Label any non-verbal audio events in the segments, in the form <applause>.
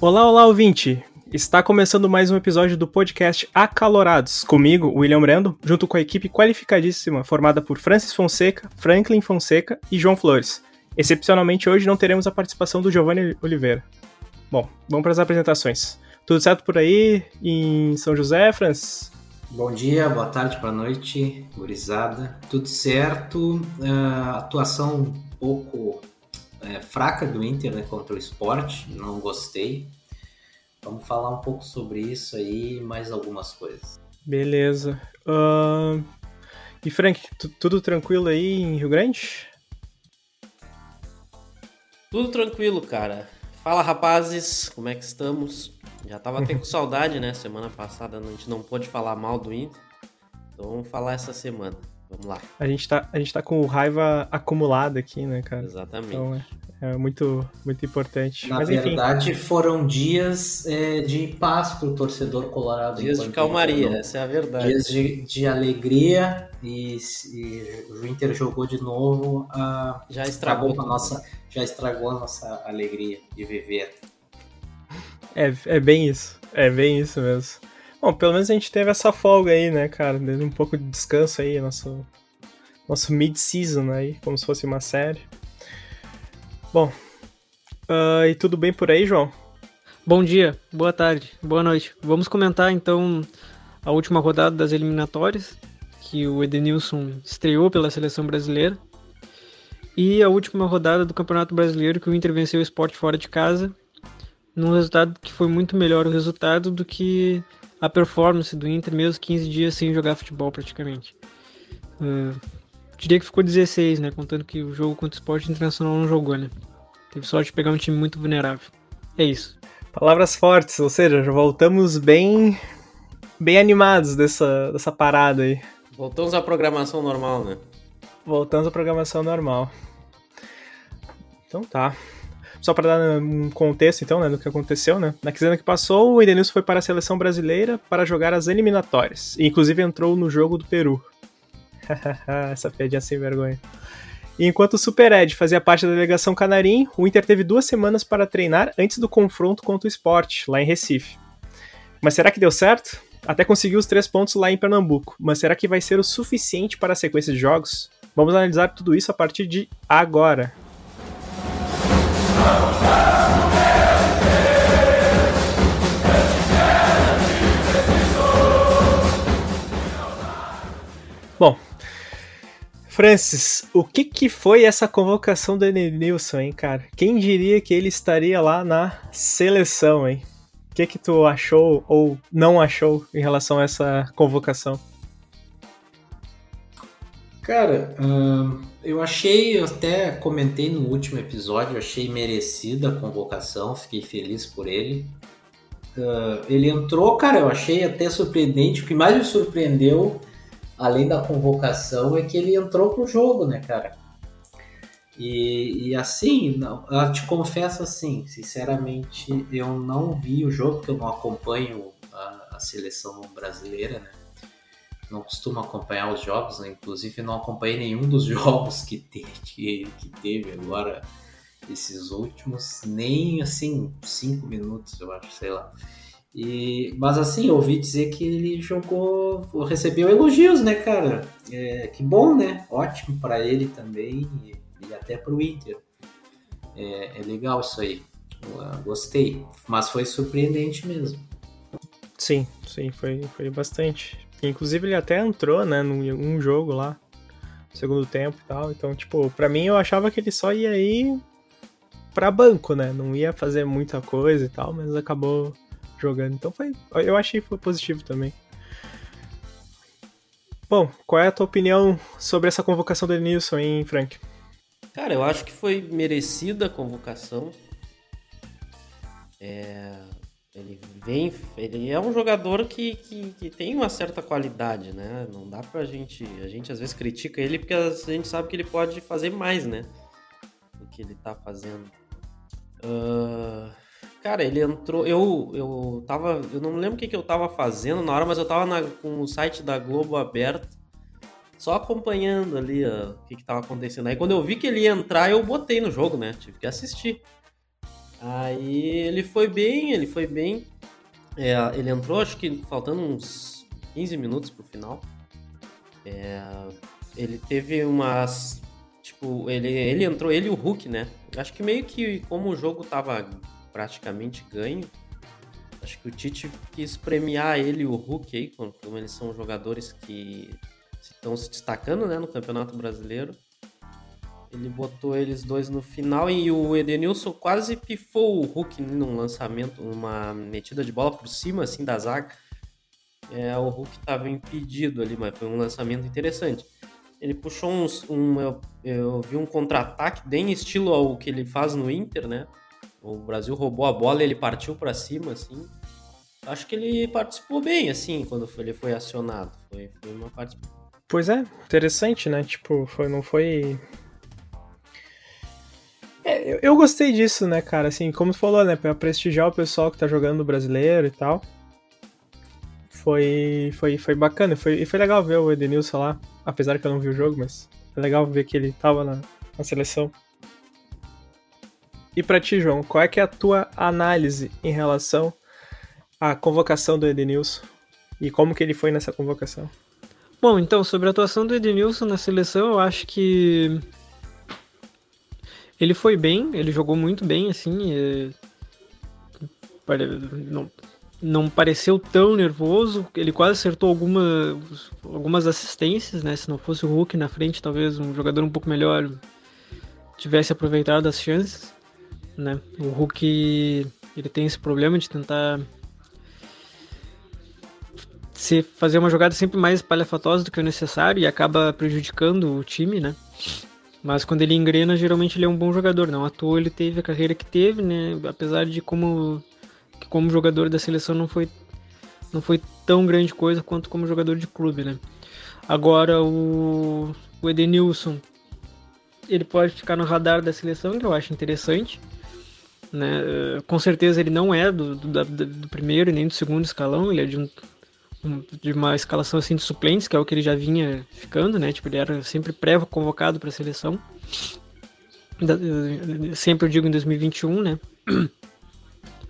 Olá, olá, ouvinte! Está começando mais um episódio do podcast Acalorados, comigo, William Brando, junto com a equipe qualificadíssima formada por Francis Fonseca, Franklin Fonseca e João Flores. Excepcionalmente hoje não teremos a participação do Giovanni Oliveira. Bom, vamos para as apresentações. Tudo certo por aí em São José, Francis? Bom dia, boa tarde, boa noite, gurizada. Tudo certo. Uh, atuação um pouco é, fraca do Inter né, contra o esporte, não gostei. Vamos falar um pouco sobre isso aí e mais algumas coisas. Beleza. Uh... E Frank, tudo tranquilo aí em Rio Grande? Tudo tranquilo, cara. Fala rapazes, como é que estamos? Já tava até com <laughs> saudade, né? Semana passada a gente não pôde falar mal do Inter. Então vamos falar essa semana. Vamos lá. A gente tá, a gente tá com raiva acumulada aqui, né, cara? Exatamente. Então é, é muito, muito importante. Na Mas, verdade, foram dias é, de paz pro torcedor colorado. Dias de calmaria, essa é a verdade. Dias de, de alegria e, e, o Inter jogou de novo. A, já estragou a nossa, já estragou a nossa alegria de viver. É, é bem isso. É bem isso mesmo. Bom, pelo menos a gente teve essa folga aí, né, cara? Dando um pouco de descanso aí, nosso, nosso mid-season aí, como se fosse uma série. Bom, uh, e tudo bem por aí, João? Bom dia, boa tarde, boa noite. Vamos comentar então a última rodada das eliminatórias, que o Edenilson estreou pela seleção brasileira, e a última rodada do Campeonato Brasileiro, que o Inter venceu o esporte fora de casa, num resultado que foi muito melhor o resultado do que a performance do Inter, mesmo 15 dias sem jogar futebol praticamente. Uh, diria que ficou 16, né? Contando que o jogo contra o Esporte Internacional não jogou, né? Teve sorte de pegar um time muito vulnerável. É isso. Palavras fortes, ou seja, já voltamos bem bem animados dessa, dessa parada aí. Voltamos à programação normal, né? Voltamos à programação normal. Então tá. Só para dar um contexto, então, né, do que aconteceu, né? Na quinzena que passou, o Edenilson foi para a seleção brasileira para jogar as eliminatórias. E, inclusive, entrou no jogo do Peru. <laughs> Essa piadinha sem vergonha. E enquanto o Super Ed fazia parte da delegação canarim, o Inter teve duas semanas para treinar antes do confronto contra o esporte, lá em Recife. Mas será que deu certo? Até conseguiu os três pontos lá em Pernambuco, mas será que vai ser o suficiente para a sequência de jogos? Vamos analisar tudo isso a partir de agora. Bom, Francis, o que, que foi essa convocação do Edenilson, hein, cara? Quem diria que ele estaria lá na seleção, hein? O que que tu achou ou não achou em relação a essa convocação? Cara, eu achei, eu até comentei no último episódio, achei merecida a convocação, fiquei feliz por ele. Uh, ele entrou, cara, eu achei até surpreendente. O que mais me surpreendeu, além da convocação, é que ele entrou pro jogo, né, cara? E, e assim, não, eu te confesso assim, sinceramente, eu não vi o jogo, porque eu não acompanho a, a seleção brasileira, né? Não costumo acompanhar os jogos, né? inclusive não acompanhei nenhum dos <laughs> jogos que, te, que, que teve agora, esses últimos, nem assim, cinco minutos, eu acho, sei lá. E, mas assim, eu ouvi dizer que ele jogou, recebeu elogios, né, cara? É, que bom, né? Ótimo para ele também e, e até para o Inter. É, é, legal isso aí. Eu, gostei, mas foi surpreendente mesmo. Sim, sim, foi, foi bastante. Inclusive ele até entrou, né, num um jogo lá, segundo tempo e tal. Então, tipo, pra mim eu achava que ele só ia ir pra banco, né? Não ia fazer muita coisa e tal, mas acabou jogando. Então foi. Eu achei que foi positivo também. Bom, qual é a tua opinião sobre essa convocação do Nilson, hein, Frank? Cara, eu acho que foi merecida a convocação. É, ele vem, ele é um jogador que, que, que, tem uma certa qualidade, né? Não dá pra gente, a gente às vezes critica ele porque a gente sabe que ele pode fazer mais, né? Do que ele tá fazendo. Uh, cara, ele entrou, eu, eu tava, eu não lembro o que, que eu tava fazendo na hora, mas eu tava na, com o site da Globo aberto, só acompanhando ali uh, o que, que tava acontecendo. Aí quando eu vi que ele ia entrar, eu botei no jogo, né? Tive que assistir. Aí ele foi bem, ele foi bem. É, ele entrou, acho que faltando uns 15 minutos pro final. É, ele teve umas. Tipo, ele, ele entrou, ele e o Hulk, né? Acho que meio que como o jogo tava praticamente ganho, acho que o Tite quis premiar ele e o Hulk aí, como eles são jogadores que estão se destacando né, no Campeonato Brasileiro. Ele botou eles dois no final e o Edenilson quase pifou o Hulk num lançamento, uma metida de bola por cima assim da zaga. É, o Hulk estava impedido ali, mas foi um lançamento interessante. Ele puxou uns, um. Eu, eu vi um contra-ataque bem estilo ao que ele faz no Inter, né? O Brasil roubou a bola e ele partiu para cima, assim. Acho que ele participou bem, assim, quando ele foi acionado. Foi, foi uma participação. Pois é, interessante, né? Tipo, foi, não foi eu, eu, gostei disso, né, cara? Assim, como tu falou, né? Pra prestigiar o pessoal que tá jogando brasileiro e tal. Foi, foi, foi bacana. Foi, e foi legal ver o Edenilson lá. Apesar que eu não vi o jogo, mas é legal ver que ele tava na, na seleção. E pra ti, João, qual é que é a tua análise em relação à convocação do Edenilson? E como que ele foi nessa convocação? Bom, então, sobre a atuação do Edenilson na seleção, eu acho que ele foi bem, ele jogou muito bem, assim. E... Não, não pareceu tão nervoso. Ele quase acertou alguma, algumas assistências, né? Se não fosse o Hulk na frente, talvez um jogador um pouco melhor tivesse aproveitado as chances, né? O Hulk ele tem esse problema de tentar se fazer uma jogada sempre mais palhafatosa do que o necessário e acaba prejudicando o time, né? Mas quando ele engrena, geralmente ele é um bom jogador. Não à toa ele teve a carreira que teve, né? Apesar de como, que como jogador da seleção não foi, não foi tão grande coisa quanto como jogador de clube, né? Agora o, o Edenilson, ele pode ficar no radar da seleção, que eu acho interessante. Né? Com certeza ele não é do, do, do primeiro nem do segundo escalão, ele é de um de uma escalação assim de suplentes, que é o que ele já vinha ficando, né? Tipo, ele era sempre pré-convocado para a seleção. Sempre eu digo em 2021, né? <clears throat>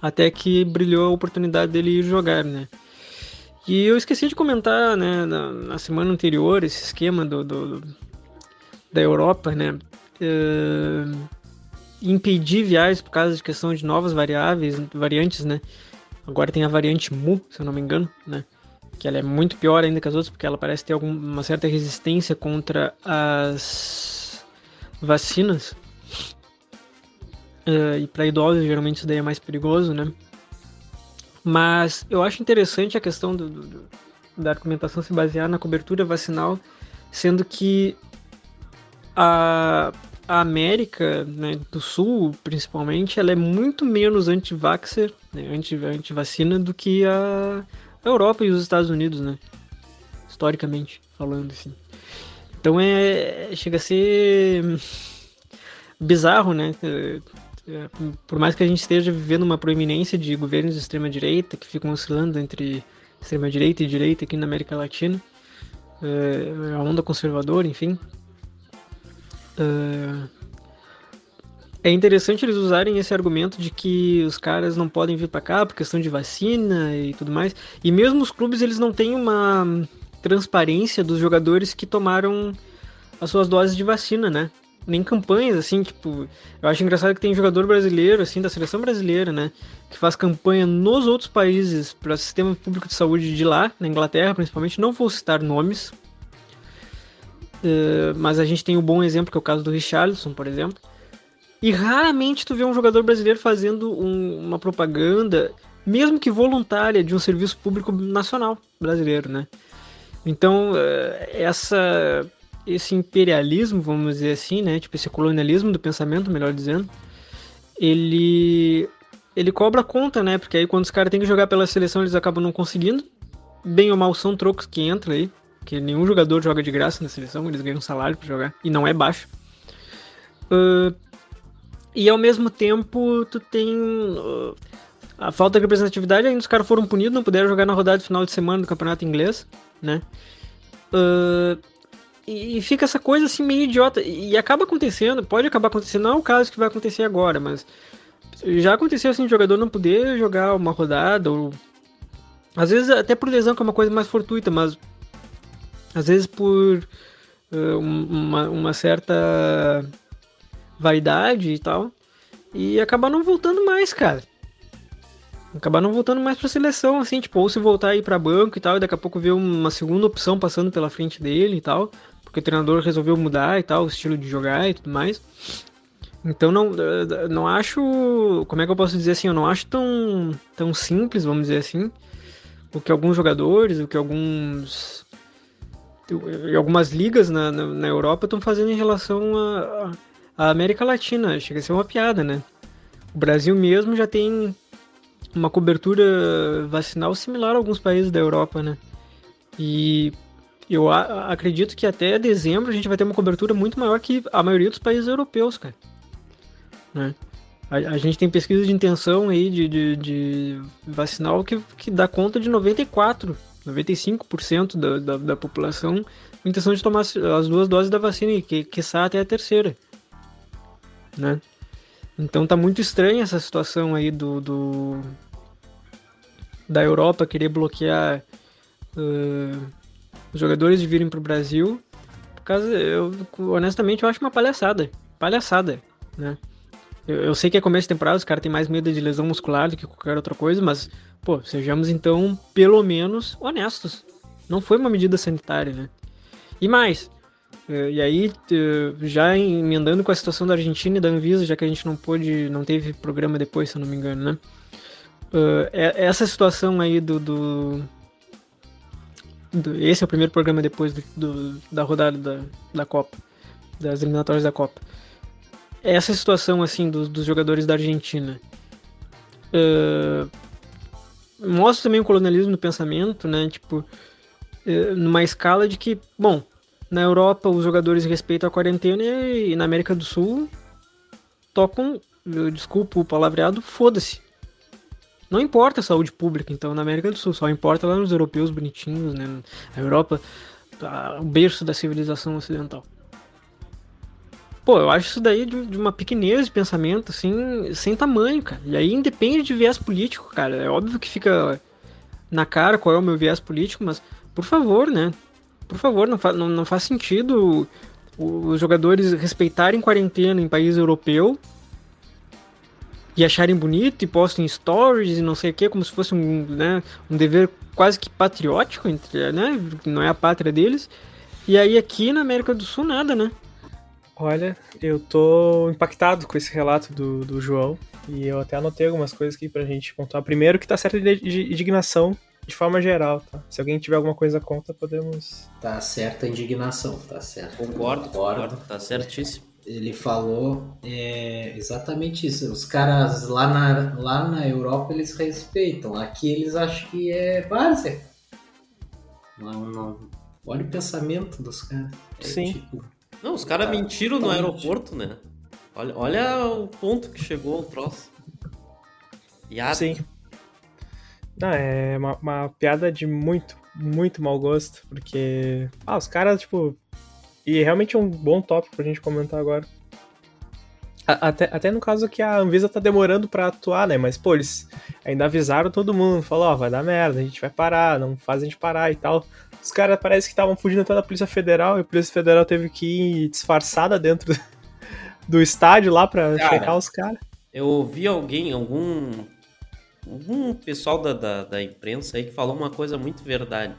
Até que brilhou a oportunidade dele ir jogar, né? E eu esqueci de comentar, né, na, na semana anterior, esse esquema do, do da Europa, né? Uh, impedir viagens por causa de questão de novas variáveis, variantes, né? Agora tem a variante Mu, se eu não me engano, né? Que ela é muito pior ainda que as outras, porque ela parece ter alguma certa resistência contra as vacinas. Uh, e para idosos, geralmente isso daí é mais perigoso, né? Mas eu acho interessante a questão do, do, da argumentação se basear na cobertura vacinal, sendo que a, a América né, do Sul, principalmente, ela é muito menos anti-vaxxer, né, anti-vacina, anti do que a Europa e os Estados Unidos, né? Historicamente falando, assim. Então é. chega a ser bizarro, né? Por mais que a gente esteja vivendo uma proeminência de governos de extrema direita que ficam oscilando entre extrema direita e direita aqui na América Latina, é, a onda conservadora, enfim. É interessante eles usarem esse argumento de que os caras não podem vir para cá por questão de vacina e tudo mais. E mesmo os clubes eles não têm uma transparência dos jogadores que tomaram as suas doses de vacina, né? Nem campanhas assim, tipo, eu acho engraçado que tem jogador brasileiro assim da seleção brasileira, né, que faz campanha nos outros países para o sistema público de saúde de lá, na Inglaterra principalmente, não vou citar nomes. Uh, mas a gente tem um bom exemplo que é o caso do Richarlison, por exemplo e raramente tu vê um jogador brasileiro fazendo um, uma propaganda, mesmo que voluntária, de um serviço público nacional brasileiro, né? Então, eh, essa, esse imperialismo, vamos dizer assim, né? Tipo, esse colonialismo do pensamento, melhor dizendo, ele, ele cobra conta, né? Porque aí quando os caras têm que jogar pela seleção, eles acabam não conseguindo. Bem ou mal são trocos que entram aí, porque nenhum jogador joga de graça na seleção, eles ganham um salário para jogar, e não é baixo. Uh, e ao mesmo tempo, tu tem uh, a falta de representatividade, ainda os caras foram punidos, não puderam jogar na rodada de final de semana do campeonato inglês, né? Uh, e fica essa coisa assim meio idiota. E acaba acontecendo, pode acabar acontecendo, não é o caso que vai acontecer agora, mas já aconteceu assim, o jogador não poder jogar uma rodada, ou. Às vezes até por lesão, que é uma coisa mais fortuita, mas. Às vezes por uh, uma, uma certa vaidade e tal. E acabar não voltando mais, cara. Acabar não voltando mais pra seleção, assim, tipo, ou se voltar aí pra banco e tal, e daqui a pouco ver uma segunda opção passando pela frente dele e tal, porque o treinador resolveu mudar e tal, o estilo de jogar e tudo mais. Então não, não acho, como é que eu posso dizer assim, eu não acho tão, tão simples, vamos dizer assim, o que alguns jogadores, o que alguns algumas ligas na, na, na Europa estão fazendo em relação à América Latina. Chega a ser uma piada, né? O Brasil mesmo já tem uma cobertura vacinal similar a alguns países da Europa, né? E eu acredito que até dezembro a gente vai ter uma cobertura muito maior que a maioria dos países europeus, cara. Né? A, a gente tem pesquisa de intenção aí de, de, de vacinal que, que dá conta de 94 95% da, da, da, população com intenção de tomar as duas doses da vacina e que, que até a terceira. Né? Então tá muito estranha essa situação aí do, do da Europa querer bloquear uh, os jogadores de virem pro Brasil. Por causa, eu, honestamente, eu acho uma palhaçada. Palhaçada, né? Eu, eu sei que é começo de temporada, os caras têm mais medo de lesão muscular do que qualquer outra coisa, mas Pô, sejamos então, pelo menos, honestos. Não foi uma medida sanitária, né? E mais, e aí, eh, já emendando com a situação da Argentina e da Anvisa, já que a gente não pôde, não teve programa depois, se eu não me engano, né? Eh, é, essa situação aí do, do, do, Esse é o primeiro programa depois do, do, da rodada da, da Copa, das eliminatórias da Copa. Essa situação, assim, dos, dos jogadores da Argentina. Uh, mostra também o colonialismo do pensamento, né? Tipo, numa escala de que, bom, na Europa os jogadores respeitam a quarentena e na América do Sul tocam, desculpa o palavreado, foda-se. Não importa a saúde pública, então, na América do Sul, só importa lá nos europeus bonitinhos, né? A Europa, o berço da civilização ocidental. Pô, eu acho isso daí de, de, uma pequenez de pensamento, assim, sem tamanho, cara. E aí independe de viés político, cara. É óbvio que fica na cara qual é o meu viés político, mas, por favor, né? Por favor, não, fa não, não faz sentido os jogadores respeitarem quarentena em país europeu e acharem bonito e postem stories e não sei o que, como se fosse um, né, um dever quase que patriótico, entre, né? Não é a pátria deles. E aí aqui na América do Sul nada, né? Olha, eu tô impactado com esse relato do, do João e eu até anotei algumas coisas aqui pra gente contar. Primeiro que tá certa indignação de forma geral, tá? Se alguém tiver alguma coisa contra, podemos... Tá certa a indignação, tá certo. Concordo, concordo, tá certíssimo. Ele falou é, exatamente isso. Os caras lá na, lá na Europa eles respeitam. Aqui eles acham que é várzea. Não, não. Olha o pensamento dos caras. É, Sim. Tipo, não, os caras mentiram no aeroporto, né? Olha, olha o ponto que chegou o troço. Piada. Sim. Não, é uma, uma, piada de muito, muito mau gosto, porque. Ah, os caras, tipo. E realmente é um bom tópico pra gente comentar agora. Até, até no caso que a Anvisa tá demorando para atuar, né? Mas, pô, eles ainda avisaram todo mundo, falou, ó, oh, vai dar merda, a gente vai parar, não faz a gente parar e tal. Os caras parece que estavam fugindo até da Polícia Federal e a Polícia Federal teve que ir disfarçada dentro <laughs> do estádio lá pra cara, checar os caras. Eu ouvi alguém, algum. Algum pessoal da, da, da imprensa aí que falou uma coisa muito verdade.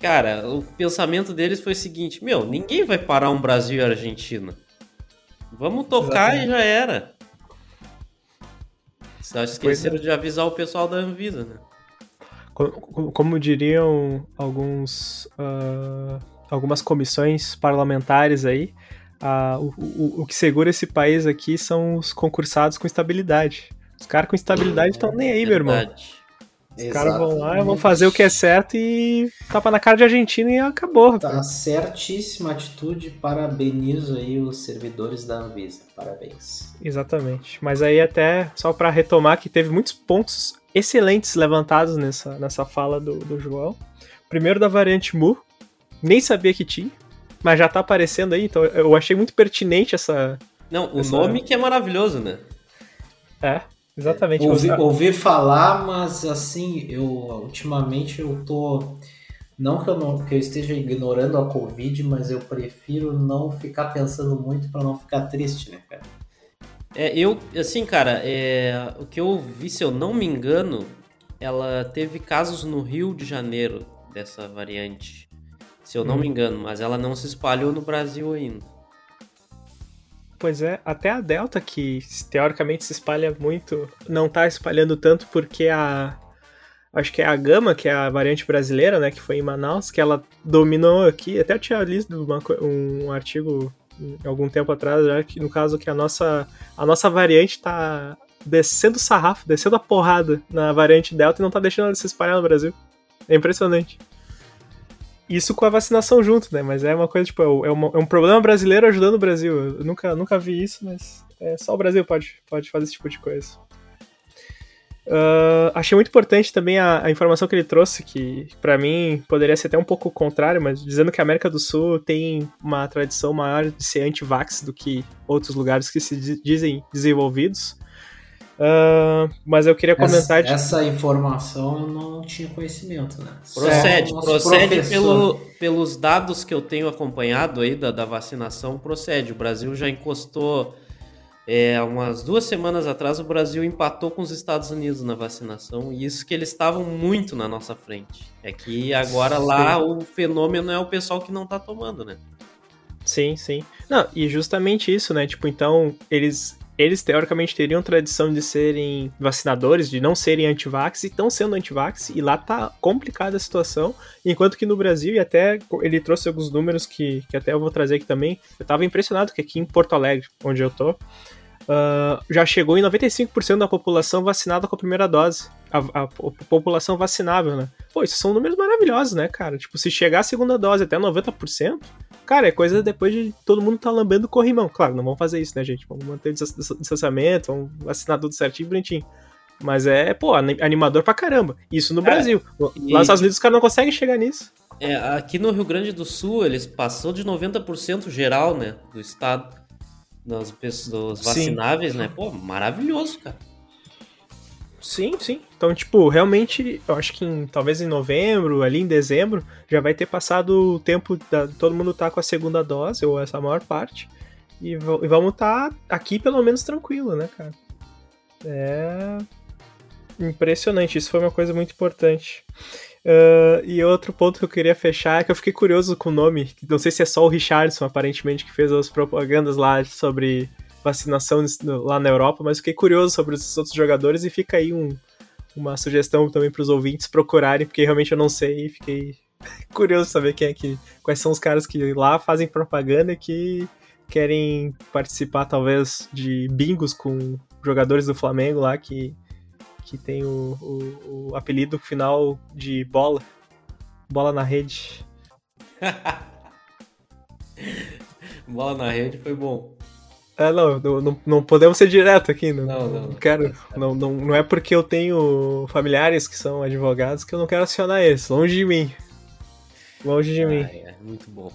Cara, o pensamento deles foi o seguinte: meu, ninguém vai parar um Brasil e Argentina. Vamos tocar Exatamente. e já era. Só esqueceram é. de avisar o pessoal da Anvisa, né? Como, como diriam alguns, uh, algumas comissões parlamentares aí, uh, o, o, o que segura esse país aqui são os concursados com estabilidade. Os caras com estabilidade estão nem aí, meu irmão. Os caras vão lá, vão fazer o que é certo e tapa na cara de Argentina e acabou. Tá certíssima atitude, parabenizo aí os servidores da Anvisa, parabéns. Exatamente, mas aí até, só para retomar que teve muitos pontos excelentes levantados nessa, nessa fala do, do João. Primeiro da variante Mu, nem sabia que tinha, mas já tá aparecendo aí, então eu achei muito pertinente essa... Não, o essa... nome que é maravilhoso, né? É, exatamente. Ouvi, ouvi falar, mas assim, eu ultimamente eu tô. Não que eu, não que eu esteja ignorando a Covid, mas eu prefiro não ficar pensando muito para não ficar triste, né, cara? É, eu, assim, cara, é, o que eu vi, se eu não me engano, ela teve casos no Rio de Janeiro dessa variante. Se eu não hum. me engano, mas ela não se espalhou no Brasil ainda. Pois é, até a Delta, que teoricamente se espalha muito, não tá espalhando tanto porque a. Acho que é a Gama, que é a variante brasileira, né? Que foi em Manaus, que ela dominou aqui. Até eu tinha lido uma, um artigo algum tempo atrás, já que no caso que a nossa, a nossa variante tá descendo o sarrafo, descendo a porrada na variante Delta e não tá deixando ela se espalhar no Brasil. É impressionante. Isso com a vacinação junto, né? Mas é uma coisa, tipo, é, uma, é um problema brasileiro ajudando o Brasil. Eu nunca, nunca vi isso, mas é, só o Brasil pode, pode fazer esse tipo de coisa. Uh, achei muito importante também a, a, informação que ele trouxe, que para mim poderia ser até um pouco contrário, mas dizendo que a América do Sul tem uma tradição maior de ser anti-vax do que outros lugares que se dizem desenvolvidos. Uh, mas eu queria comentar. Essa, de... essa, informação eu não tinha conhecimento, né? Procede, procede pelo, pelos dados que eu tenho acompanhado aí da, da vacinação, procede. O Brasil já encostou. É, umas duas semanas atrás, o Brasil empatou com os Estados Unidos na vacinação, e isso que eles estavam muito na nossa frente. É que agora sim. lá o fenômeno é o pessoal que não tá tomando, né? Sim, sim. Não, e justamente isso, né? Tipo, então, eles eles teoricamente teriam tradição de serem vacinadores, de não serem antivax e estão sendo antivax, e lá tá complicada a situação, enquanto que no Brasil, e até ele trouxe alguns números que, que até eu vou trazer aqui também, eu tava impressionado que aqui em Porto Alegre, onde eu tô, uh, já chegou em 95% da população vacinada com a primeira dose. A, a, a, população vacinável, né? Pô, isso são números maravilhosos, né, cara? Tipo, se chegar a segunda dose até 90%, cara, é coisa depois de todo mundo tá lambendo corrimão. Claro, não vamos fazer isso, né, gente? Vamos manter o distanciamento, vamos vacinar tudo certinho, bonitinho. Mas é, pô, animador pra caramba. Isso no é, Brasil. Lá nos Estados Unidos os caras não conseguem chegar nisso. É, aqui no Rio Grande do Sul, eles passou de 90% geral, né, do estado dos, dos vacináveis, Sim. né? Pô, maravilhoso, cara. Sim, sim. Então, tipo, realmente, eu acho que em, talvez em novembro, ali em dezembro, já vai ter passado o tempo da todo mundo tá com a segunda dose, ou essa maior parte. E, e vamos estar tá aqui pelo menos tranquilo, né, cara? É impressionante. Isso foi uma coisa muito importante. Uh, e outro ponto que eu queria fechar é que eu fiquei curioso com o nome. Não sei se é só o Richardson, aparentemente, que fez as propagandas lá sobre vacinação lá na Europa, mas fiquei curioso sobre os outros jogadores e fica aí um, uma sugestão também para os ouvintes procurarem, porque realmente eu não sei e fiquei <laughs> curioso saber quem é que, quais são os caras que lá fazem propaganda e que querem participar talvez de bingos com jogadores do Flamengo lá que, que tem o, o, o apelido final de bola, bola na rede. <laughs> bola na rede foi bom. É, não, não, não podemos ser direto aqui. Não, não, não, não quero. Não, não, não é porque eu tenho familiares que são advogados que eu não quero acionar eles. Longe de mim. Longe de ah, mim. É, muito bom.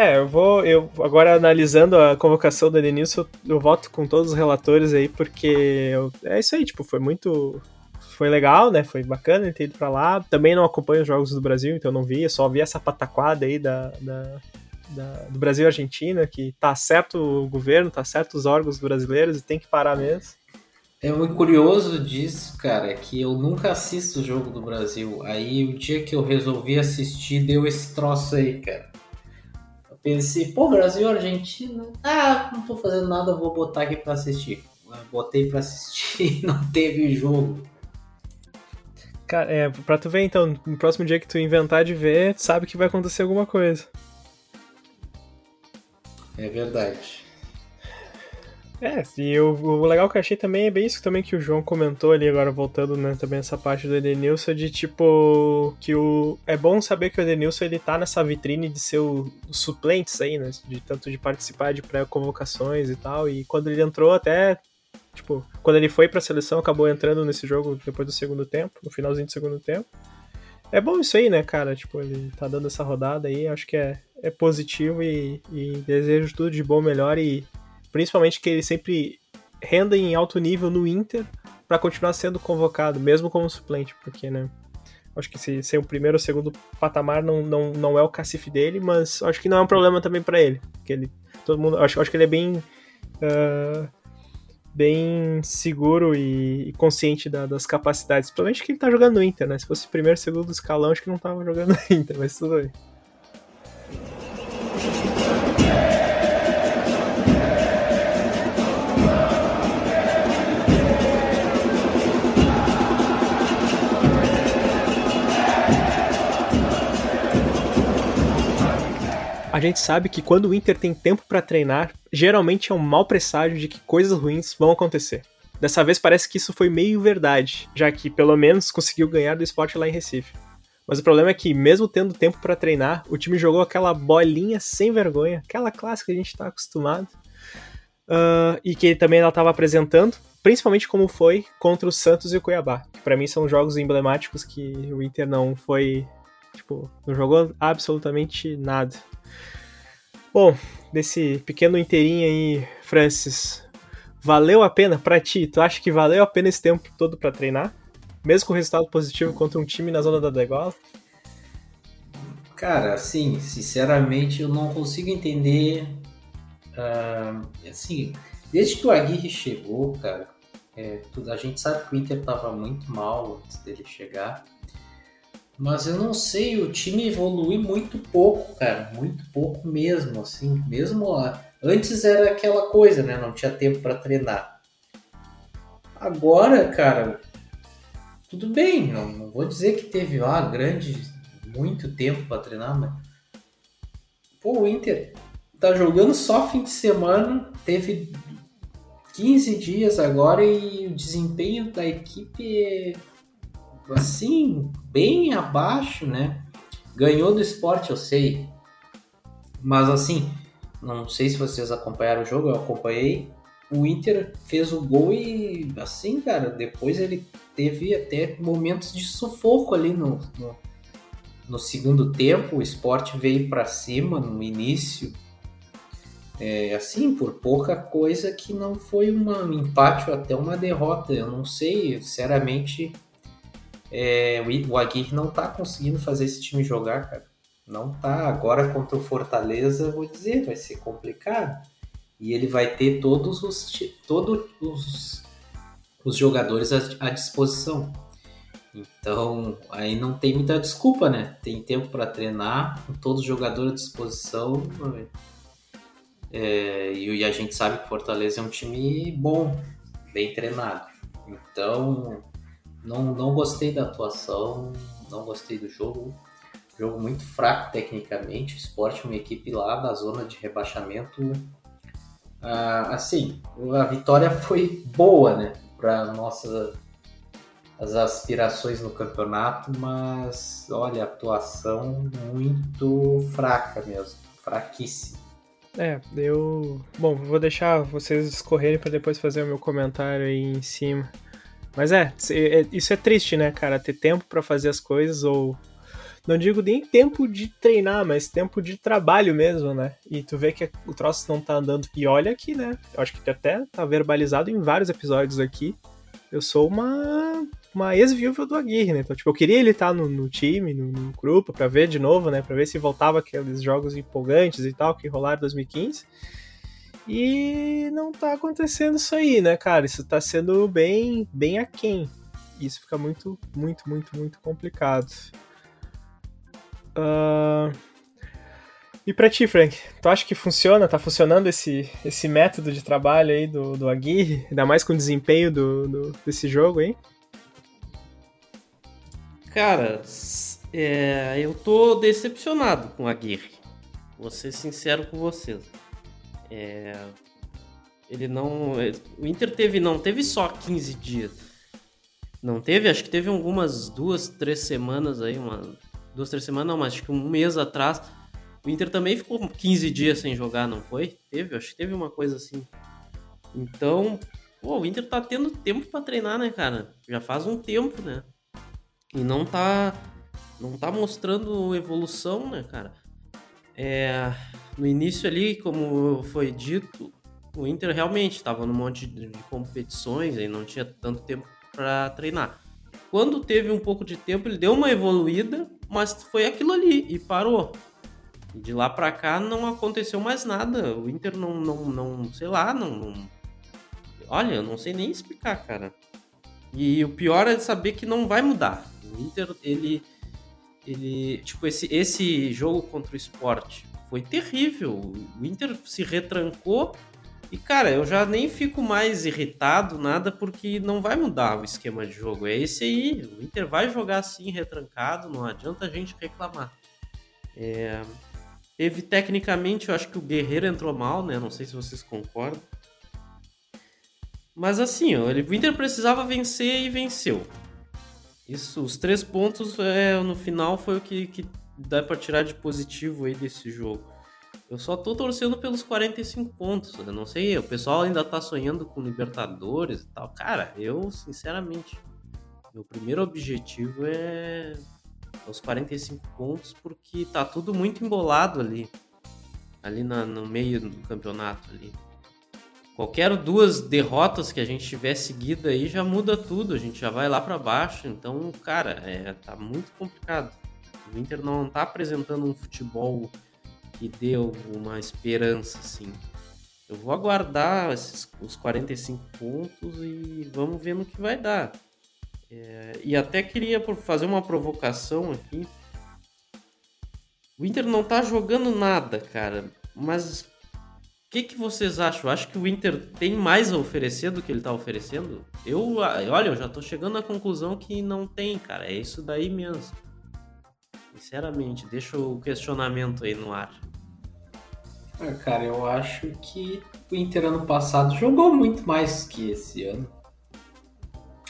É, eu vou. Eu, agora analisando a convocação do Edenilson, eu, eu voto com todos os relatores aí, porque eu, é isso aí, tipo, foi muito. Foi legal, né? Foi bacana ter ido pra lá. Também não acompanho os jogos do Brasil, então não vi, só vi essa pataquada aí da, da da, do Brasil e Argentina, que tá certo o governo, tá certo os órgãos brasileiros e tem que parar mesmo. É muito curioso disso, cara, que eu nunca assisto o jogo do Brasil. Aí o dia que eu resolvi assistir, deu esse troço aí, cara. Pensei, pô, Brasil e Argentina. Ah, não tô fazendo nada, vou botar aqui pra assistir. Botei pra assistir <laughs> e não teve jogo. Cara, é, pra tu ver então, no próximo dia que tu inventar de ver, tu sabe que vai acontecer alguma coisa. É verdade. É, e o, o, legal que eu achei também é bem isso também que o João comentou ali, agora voltando, né, também essa parte do Edenilson, de tipo, que o... É bom saber que o Edenilson, ele tá nessa vitrine de ser o, os suplentes aí, né, de tanto de participar de pré-convocações e tal, e quando ele entrou até, tipo, quando ele foi pra seleção, acabou entrando nesse jogo depois do segundo tempo, no finalzinho do segundo tempo. É bom isso aí, né, cara, tipo, ele tá dando essa rodada aí, acho que é, é positivo e, e desejo tudo de bom, melhor e principalmente que ele sempre renda em alto nível no Inter para continuar sendo convocado, mesmo como suplente, porque, né? Acho que se ser o primeiro ou segundo patamar não, não, não é o cacife dele, mas acho que não é um problema também para ele. Porque ele, todo mundo, acho, acho que ele é bem, uh, bem seguro e, e consciente da, das capacidades. Provavelmente que ele tá jogando no Inter, né? Se fosse primeiro, segundo escalão, acho que não tava jogando no Inter, mas tudo bem. A gente sabe que quando o Inter tem tempo para treinar, geralmente é um mau presságio de que coisas ruins vão acontecer. Dessa vez parece que isso foi meio verdade, já que pelo menos conseguiu ganhar do esporte lá em Recife. Mas o problema é que, mesmo tendo tempo para treinar, o time jogou aquela bolinha sem vergonha, aquela clássica que a gente está acostumado, uh, e que também ela estava apresentando, principalmente como foi contra o Santos e o Cuiabá, que para mim são jogos emblemáticos que o Inter não foi, tipo, não jogou absolutamente nada. Bom, desse pequeno inteirinho aí, Francis, valeu a pena para ti? Tu acha que valeu a pena esse tempo todo para treinar? Mesmo com resultado positivo contra um time na zona da degola? Cara, assim, sinceramente eu não consigo entender. Uh, assim, desde que o Aguirre chegou, cara, é, a gente sabe que o Inter tava muito mal antes dele chegar. Mas eu não sei, o time evolui muito pouco, cara, muito pouco mesmo, assim, mesmo lá. Antes era aquela coisa, né? Não tinha tempo para treinar. Agora, cara, tudo bem, não, não vou dizer que teve lá grande, muito tempo para treinar, mas pô, o Inter tá jogando só fim de semana, teve 15 dias agora e o desempenho da equipe é assim, bem abaixo, né? Ganhou do esporte, eu sei. Mas assim, não sei se vocês acompanharam o jogo, eu acompanhei. O Inter fez o gol e assim, cara, depois ele teve até momentos de sufoco ali no, no, no segundo tempo. O esporte veio para cima no início. É, assim, por pouca coisa que não foi uma, um empate ou até uma derrota. Eu não sei, sinceramente é, o Aguirre não tá conseguindo fazer esse time jogar, cara. Não tá. Agora contra o Fortaleza, vou dizer, vai ser complicado. E ele vai ter todos os, todos os, os jogadores à, à disposição. Então, aí não tem muita desculpa, né? Tem tempo para treinar, com todos os jogadores à disposição. É, e a gente sabe que o Fortaleza é um time bom, bem treinado. Então, não, não gostei da atuação, não gostei do jogo. Jogo muito fraco tecnicamente. O Sport, uma equipe lá da zona de rebaixamento. Ah, assim, a vitória <laughs> foi boa, né? Para nossas as aspirações no campeonato, mas olha, atuação muito fraca mesmo, fraquíssima. É, eu. Bom, vou deixar vocês escorrerem para depois fazer o meu comentário aí em cima. Mas é, é, isso é triste, né, cara? Ter tempo para fazer as coisas ou não digo nem tempo de treinar, mas tempo de trabalho mesmo, né? E tu vê que o troço não tá andando. E olha aqui, né? Eu acho que até tá verbalizado em vários episódios aqui. Eu sou uma, uma ex-viúva do Aguirre, né? Então, tipo, eu queria ele estar tá no, no, time, no, no grupo, para ver de novo, né? Pra ver se voltava aqueles jogos empolgantes e tal que rolaram em 2015. E não tá acontecendo isso aí, né, cara? Isso tá sendo bem, bem aquém. Isso fica muito, muito, muito, muito complicado. Uh... E pra ti, Frank, tu acha que funciona? Tá funcionando esse, esse método de trabalho aí do, do Aguirre? Ainda mais com o desempenho do, do desse jogo aí? Cara, é, eu tô decepcionado com o Aguirre. Vou ser sincero com vocês. É, ele não. O Inter teve, não teve só 15 dias. Não teve, acho que teve algumas duas, três semanas aí, uma. Duas, três semanas, não, mas acho que um mês atrás. O Inter também ficou 15 dias sem jogar, não foi? Teve, acho que teve uma coisa assim. Então, pô, o Inter tá tendo tempo para treinar, né, cara? Já faz um tempo, né? E não tá. Não tá mostrando evolução, né, cara? É, no início ali, como foi dito, o Inter realmente estava num monte de, competições e não tinha tanto tempo para treinar. Quando teve um pouco de tempo, ele deu uma evoluída, mas foi aquilo ali e parou. De lá para cá não aconteceu mais nada. O Inter não, não, não sei lá, não, não... Olha, eu não sei nem explicar, cara. E o pior é saber que não vai mudar. O Inter, ele, ele, tipo esse esse jogo contra o Sport foi terrível. O Inter se retrancou e, cara, eu já nem fico mais irritado, nada, porque não vai mudar o esquema de jogo. É esse aí. O Inter vai jogar assim, retrancado, não adianta a gente reclamar. É... Teve, tecnicamente, eu acho que o Guerreiro entrou mal, né? Não sei se vocês concordam. Mas assim, ó, o Inter precisava vencer e venceu. Isso, os três pontos é, no final foi o que, que dá para tirar de positivo aí desse jogo. Eu só tô torcendo pelos 45 pontos. Eu não sei, o pessoal ainda tá sonhando com Libertadores e tal. Cara, eu, sinceramente, meu primeiro objetivo é os 45 pontos, porque tá tudo muito embolado ali. Ali na, no meio do campeonato ali. Qualquer duas derrotas que a gente tiver seguida aí já muda tudo, a gente já vai lá para baixo. Então, cara, é, tá muito complicado. O Inter não tá apresentando um futebol que deu uma esperança, assim. Eu vou aguardar esses, os 45 pontos e vamos ver no que vai dar. É, e até queria fazer uma provocação aqui. O Inter não tá jogando nada, cara. Mas que, que vocês acham? Acho que o Inter tem mais a oferecer do que ele tá oferecendo? Eu, olha, eu já tô chegando à conclusão que não tem, cara. É isso daí mesmo. Sinceramente, deixa o questionamento aí no ar. Ah, cara, eu acho que o Inter ano passado jogou muito mais que esse ano.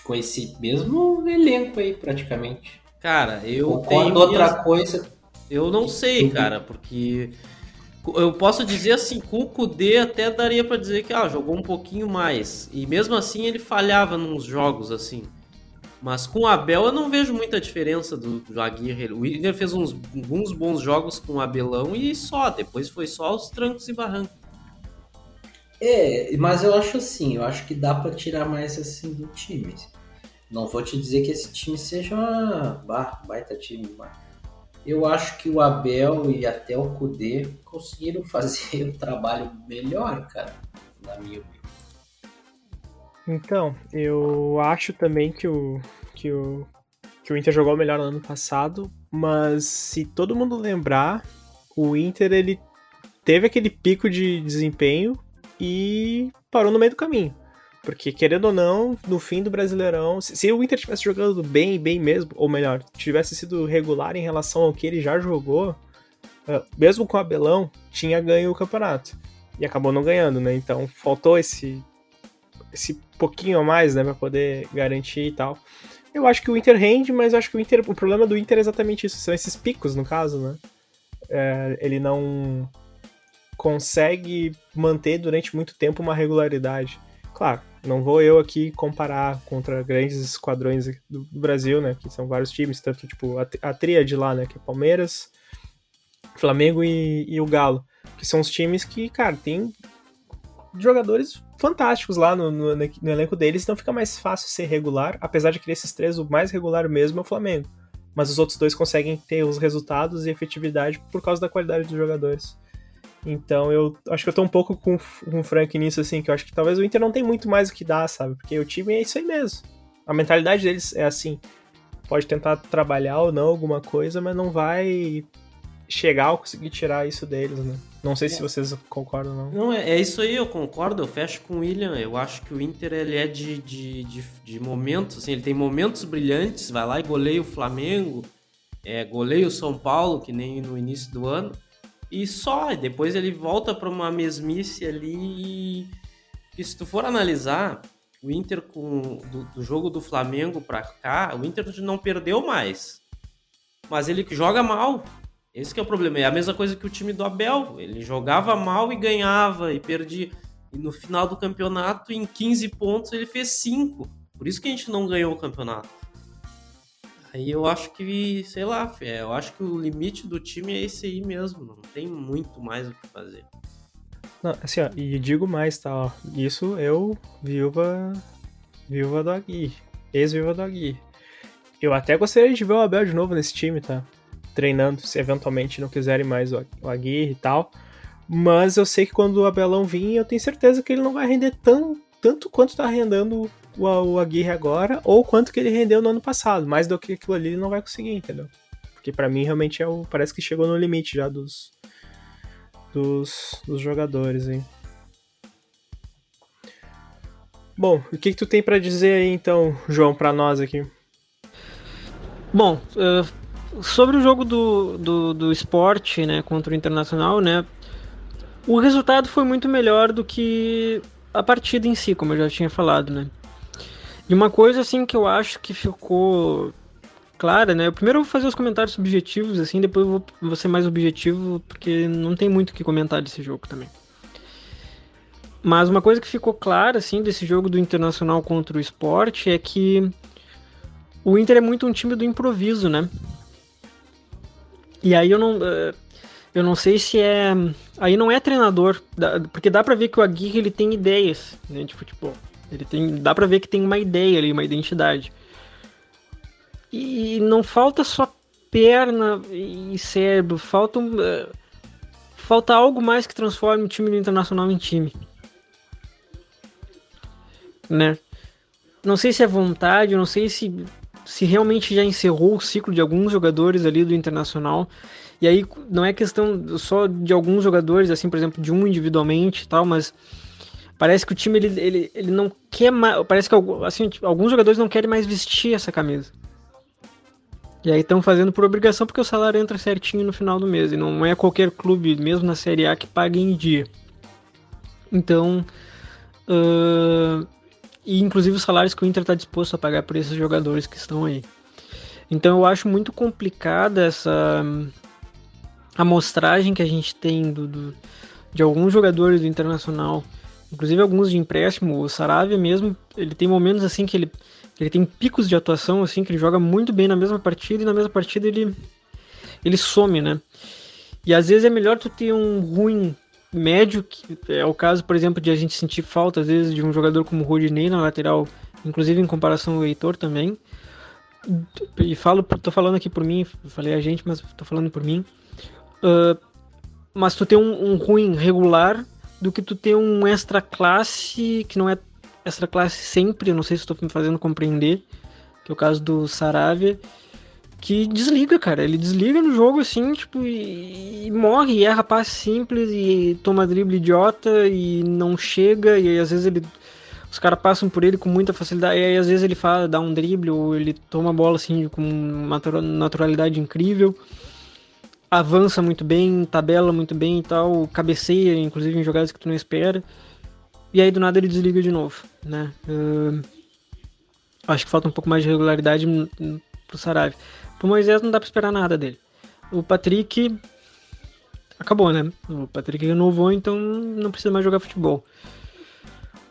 Com esse mesmo elenco aí, praticamente. Cara, eu Concordo tenho outra coisa. Eu não sei, cara, porque eu posso dizer assim, com o Kudê até daria para dizer que ah, jogou um pouquinho mais. E mesmo assim ele falhava nos jogos assim. Mas com o Abel eu não vejo muita diferença do, do Aguirre. O Inter fez uns, alguns bons jogos com o Abelão e só. Depois foi só os trancos e barrancos. É, mas eu acho assim, eu acho que dá para tirar mais assim do time. Não vou te dizer que esse time seja uma bah, baita time, mas eu acho que o Abel e até o Kudê conseguiram fazer o <laughs> trabalho melhor, cara, na minha opinião. Então, eu acho também que o, que o, que o Inter jogou melhor no ano passado, mas se todo mundo lembrar, o Inter ele teve aquele pico de desempenho e parou no meio do caminho. Porque, querendo ou não, no fim do Brasileirão, se, o Inter tivesse jogando bem, bem mesmo, ou melhor, tivesse sido regular em relação ao que ele já jogou, uh, mesmo com o Abelão, tinha ganho o campeonato. E acabou não ganhando, né? Então faltou esse, esse pouquinho a mais, né, para poder garantir e tal. Eu acho que o Inter rende, mas eu acho que o Inter, o problema do Inter é exatamente isso, são esses picos, no caso, né? É, ele não consegue manter durante muito tempo uma regularidade. Claro, não vou eu aqui comparar contra grandes esquadrões do, Brasil, né? Que são vários times, tanto tipo a, a tríade lá, né? Que é Palmeiras, Flamengo e, e o Galo. Que são os times que, cara, tem jogadores fantásticos lá no, no, no, elenco deles, então fica mais fácil ser regular, apesar de que esses três, o mais regular mesmo é o Flamengo. Mas os outros dois conseguem ter os resultados e efetividade por causa da qualidade dos jogadores. Então eu acho que eu tô um pouco com, com o Frank nisso, assim, que eu acho que talvez o Inter não tem muito mais o que dar, sabe? Porque o time é isso aí mesmo. A mentalidade deles é assim. Pode tentar trabalhar ou não alguma coisa, mas não vai chegar ou conseguir tirar isso deles, né? Não sei é. se vocês concordam ou não. Não, é, é, isso aí, eu concordo, eu fecho com o William. Eu acho que o Inter ele é de, de, de, de momentos, assim, ele tem momentos brilhantes, vai lá e goleia o Flamengo, é, goleia o São Paulo, que nem no início do ano, e só, depois ele volta para uma mesmice ali e se tu for analisar o Inter com do, do jogo do Flamengo para cá, o Inter não perdeu mais. Mas ele joga mal. Esse é o problema. É a mesma coisa que o time do Abel. Ele jogava mal e ganhava e perdia. E no final do campeonato, em 15 pontos, ele fez 5. Por isso que a gente não ganhou o campeonato. Aí eu acho que, sei lá, eu acho que o limite do time é esse aí mesmo. Não tem muito mais o que fazer. Não, assim, ó, e digo mais, tá, ó, isso eu, viúva, viúva do Agui, ex-viúva do Agui. Eu até gostaria de ver o Abel de novo nesse time, tá? Treinando, se eventualmente não quiserem mais o Aguirre e tal. Mas eu sei que quando o Abelão vir, eu tenho certeza que ele não vai render tão, tanto quanto tá rendendo o, o Aguirre agora, ou quanto que ele rendeu no ano passado. Mais do que aquilo ali ele não vai conseguir, entendeu? Porque para mim realmente é o, parece que chegou no limite já dos, dos, dos jogadores, hein? Bom, o que, que tu tem para dizer aí então, João, para nós aqui? Bom, uh, sobre o jogo do, do, do esporte né, contra o Internacional, né, o resultado foi muito melhor do que a partida em si, como eu já tinha falado, né? E uma coisa assim que eu acho que ficou clara, né? Primeiro eu vou fazer os comentários subjetivos, assim, depois eu vou, vou ser mais objetivo, porque não tem muito o que comentar desse jogo também. Mas uma coisa que ficou clara, assim, desse jogo do Internacional contra o Esporte é que o Inter é muito um time do improviso, né? E aí eu não. Eh, eu não sei se é. Aí não é treinador, porque dá pra ver que o Aguirre ele tem ideias né, de futebol. Ele tem, dá pra ver que tem uma ideia ali, uma identidade. E não falta só perna e cérebro, falta, uh, falta algo mais que transforme o time do Internacional em time. Né? Não sei se é vontade, não sei se, se realmente já encerrou o ciclo de alguns jogadores ali do Internacional. E aí não é questão só de alguns jogadores, assim, por exemplo, de um individualmente tal, mas parece que o time ele, ele, ele não quer mais. Parece que assim, tipo, alguns jogadores não querem mais vestir essa camisa. E aí estão fazendo por obrigação porque o salário entra certinho no final do mês. E não é qualquer clube, mesmo na Série A, que paga em dia. Então. Uh, e inclusive os salários que o Inter está disposto a pagar por esses jogadores que estão aí. Então eu acho muito complicada essa amostragem que a gente tem do, do, de alguns jogadores do Internacional, inclusive alguns de empréstimo. O Saravia mesmo, ele tem momentos assim que ele ele tem picos de atuação, assim, que ele joga muito bem na mesma partida e na mesma partida ele, ele some, né? E às vezes é melhor tu ter um ruim médio, que é o caso, por exemplo, de a gente sentir falta, às vezes, de um jogador como o Rodinei na lateral, inclusive em comparação ao Heitor também. E falo, tô falando aqui por mim, falei a gente, mas tô falando por mim. Uh, mas tu ter um, um ruim regular do que tu ter um extra classe que não é extra classe sempre, não sei se estou me fazendo compreender, que é o caso do Saravia, que desliga, cara. Ele desliga no jogo assim, tipo, e, e morre, e erra passe simples, e toma drible idiota, e não chega, e aí, às vezes ele. Os caras passam por ele com muita facilidade, e aí às vezes ele fala, dá um drible, ou ele toma a bola assim com uma naturalidade incrível. Avança muito bem, tabela muito bem e tal, cabeceia, inclusive em jogadas que tu não espera. E aí do nada ele desliga de novo, né? Uh, acho que falta um pouco mais de regularidade pro Sarave. Pro Moisés não dá pra esperar nada dele. O Patrick acabou, né? O Patrick renovou, então não precisa mais jogar futebol.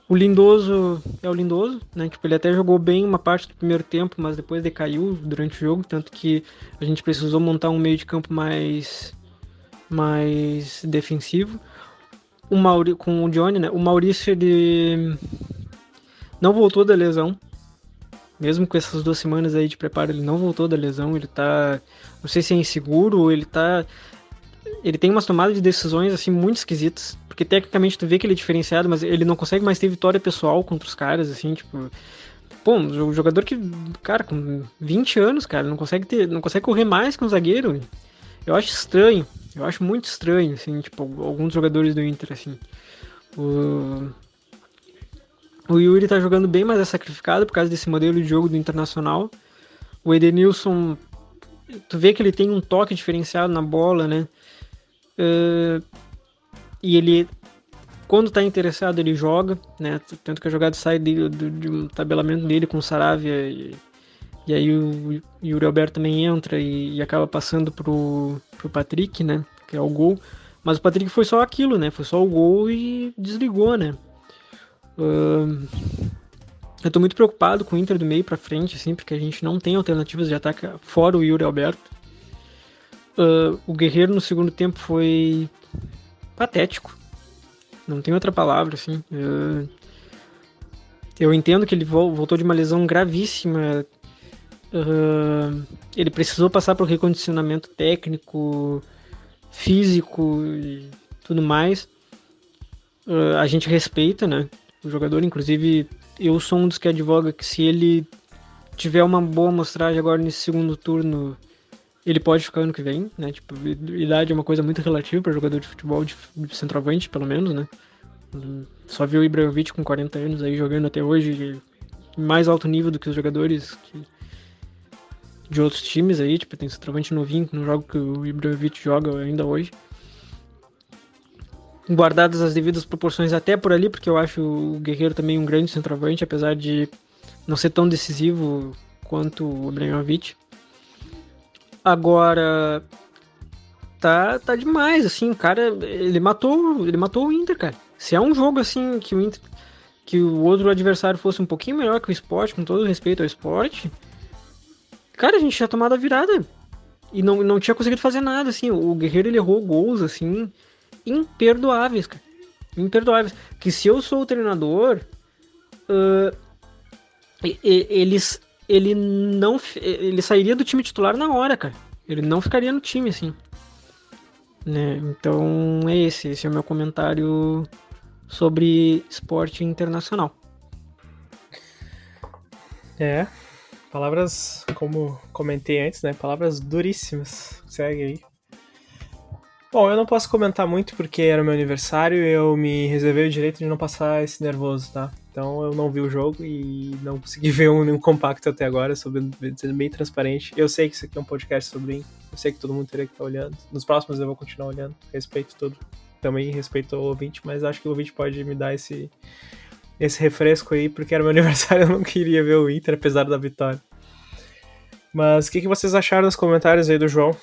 O Lindoso é o Lindoso, né? Tipo, ele até jogou bem uma parte do primeiro tempo, mas depois decaiu durante o jogo, tanto que a gente precisou montar um meio de campo mais mais defensivo o Mauri, com o Johnny, né? O Maurício ele não voltou da lesão. Mesmo com essas duas semanas aí de preparo, ele não voltou da lesão. Ele tá. Não sei se é inseguro ele tá. Ele tem umas tomadas de decisões assim muito esquisitas. Porque tecnicamente tu vê que ele é diferenciado, mas ele não consegue mais ter vitória pessoal contra os caras, assim, tipo. Pô, um jogador que, cara, com 20 anos, cara, não consegue ter. Não consegue correr mais que um zagueiro. Eu acho estranho. Eu acho muito estranho, assim, tipo, alguns jogadores do Inter, assim. O, o Yuri tá jogando bem, mas é sacrificado por causa desse modelo de jogo do Internacional. O Edenilson, tu vê que ele tem um toque diferenciado na bola, né? Uh, e ele, quando tá interessado, ele joga, né? Tanto que a jogada sai de, de, de um tabelamento dele com o Saravia e, e aí o Yuri Alberto também entra e, e acaba passando pro, Patrick, né? Que é o gol. Mas o Patrick foi só aquilo, né? Foi só o gol e desligou, né? Uh, eu tô muito preocupado com o Inter do meio para frente, assim, porque a gente não tem alternativas de ataque fora o Yuri Alberto. Uh, o Guerreiro no segundo tempo foi patético. Não tem outra palavra, assim. Eu, eu entendo que ele voltou de uma lesão gravíssima. Uh, ele precisou passar por recondicionamento técnico, físico e tudo mais. Uh, a gente respeita, né? O jogador, inclusive, eu sou um dos que advoga que se ele tiver uma boa amostragem agora nesse segundo turno, ele pode ficar ano que vem, né? Tipo, idade é uma coisa muito relativa para jogador de futebol de centroavante, pelo menos, né? Só viu o Ibrahimovic com 40 anos aí jogando até hoje, mais alto nível do que os jogadores que, de outros times aí, tipo, tem centroavante novinho que não joga que o Ibrahimovic joga ainda hoje. Guardadas as devidas proporções até por ali, porque eu acho o Guerreiro também um grande centroavante, apesar de não ser tão decisivo quanto o Ibrahimovic. Agora, tá, tá demais, assim, o cara, ele matou, ele matou o Inter, cara. Se é um jogo assim que o Inter, que o outro adversário fosse um pouquinho melhor que o esporte, com todo respeito ao esporte, cara, a gente tinha tomado a virada. E não, não tinha conseguido fazer nada, assim. O Guerreiro ele errou gols, assim, imperdoáveis, cara. Imperdoáveis. Que se eu sou o treinador, uh, eles, ele não ele sairia do time titular na hora, cara. Ele não ficaria no time assim. Né? Então é esse, esse é o meu comentário sobre esporte internacional. É, palavras, como comentei antes, né? Palavras duríssimas. Segue aí. Bom, eu não posso comentar muito porque era meu aniversário e eu me reservei o direito de não passar esse nervoso, tá? Então eu não vi o jogo e não consegui <laughs> ver um, nenhum compacto até agora, sobre sendo bem transparente. Eu sei que isso aqui é um podcast sobre. Eu sei que todo mundo teria que estar olhando. Nos próximos eu vou continuar olhando. Respeito todo. Também respeito o ouvinte, mas acho que o ouvinte pode me dar esse, esse refresco aí, porque era meu <laughs> aniversário eu não queria ver o Inter, apesar da vitória. Mas o que, que vocês acharam dos comentários aí do João?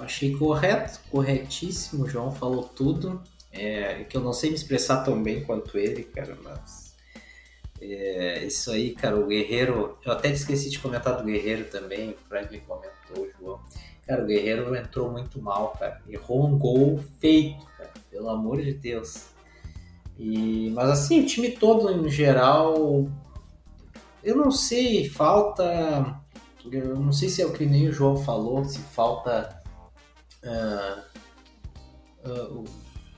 Achei correto, corretíssimo. O João falou tudo. É, que eu não sei me expressar tão bem quanto ele, cara, mas. É, isso aí, cara, o Guerreiro. Eu até esqueci de comentar do Guerreiro também, o Franklin comentou, o João. Cara, o Guerreiro entrou muito mal, cara. Errou um gol feito, cara, pelo amor de Deus. E, mas assim, o time todo em geral. Eu não sei, falta. Eu não sei se é o que nem o João falou, se falta. Uh, uh,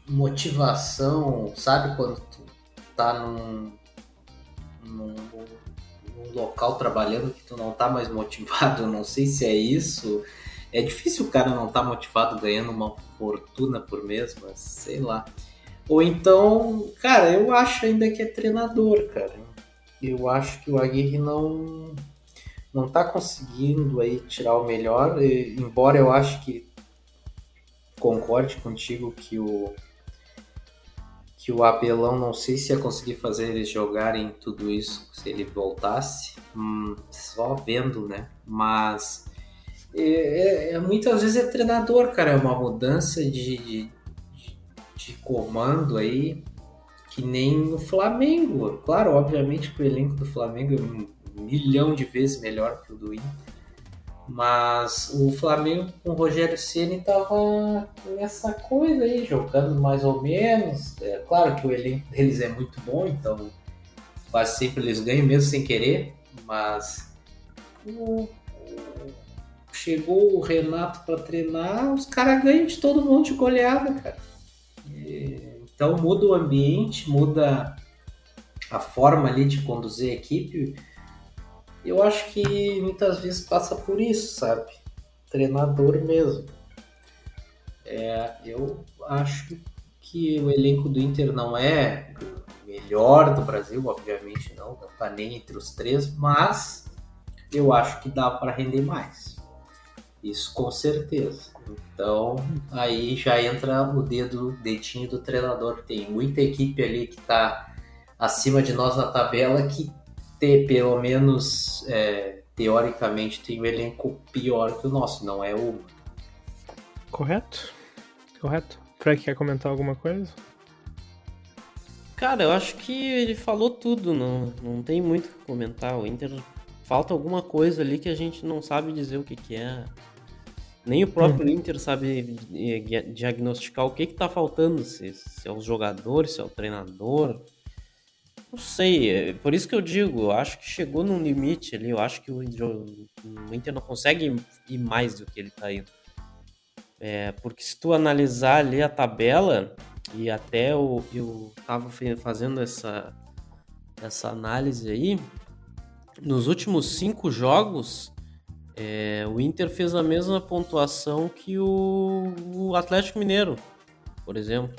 motivação, sabe? Quando tu tá num, num, num, local trabalhando que tu não tá mais motivado, <laughs> não sei se é isso. É difícil o cara não tá motivado ganhando uma fortuna por mês, mas sei lá. Ou então, cara, eu acho ainda que é treinador, cara. Eu acho que o Aguirre não não tá conseguindo aí tirar o melhor, embora eu acho que concorde contigo que o que o Abelão não sei se ia conseguir fazer eles jogarem tudo isso se ele voltasse, hum, só vendo, né? Mas é, é, é, muitas vezes é treinador, cara, é uma mudança de, de, de comando aí que nem o Flamengo. Claro, obviamente que o elenco do Flamengo é um milhão de vezes melhor que o do Inter. Mas o Flamengo com o Rogério Ceni tava nessa coisa aí, jogando mais ou menos. É claro que o elenco deles é muito bom, então quase sempre eles ganham mesmo sem querer, mas o, chegou o Renato para treinar, os caras ganham de todo mundo de goleada, cara. E, então muda o ambiente, muda a forma ali de conduzir a equipe eu acho que muitas vezes passa por isso, sabe? Treinador mesmo. É, eu acho que o elenco do Inter não é melhor do Brasil, obviamente não, não tá nem entre os três, mas eu acho que dá para render mais. Isso com certeza. Então aí já entra o dedo, dedinho do treinador. Tem muita equipe ali que tá acima de nós na tabela que ter pelo menos é, teoricamente tem um elenco pior que o nosso, não é o. Correto? Correto. Frank quer comentar alguma coisa? Cara, eu acho que ele falou tudo, não, não tem muito o que comentar. O Inter falta alguma coisa ali que a gente não sabe dizer o que, que é. Nem o próprio hum. Inter sabe diagnosticar o que está faltando, se, se, é os jogadores, se é o treinador. Não sei, é por isso que eu digo, eu acho que chegou num limite ali, eu acho que o, Inter não consegue ir mais do que ele está indo. É, porque se tu analisar ali a tabela, e até eu, eu tava fazendo essa, essa análise aí, nos últimos cinco jogos, é, o Inter fez a mesma pontuação que o, o Atlético Mineiro, por exemplo.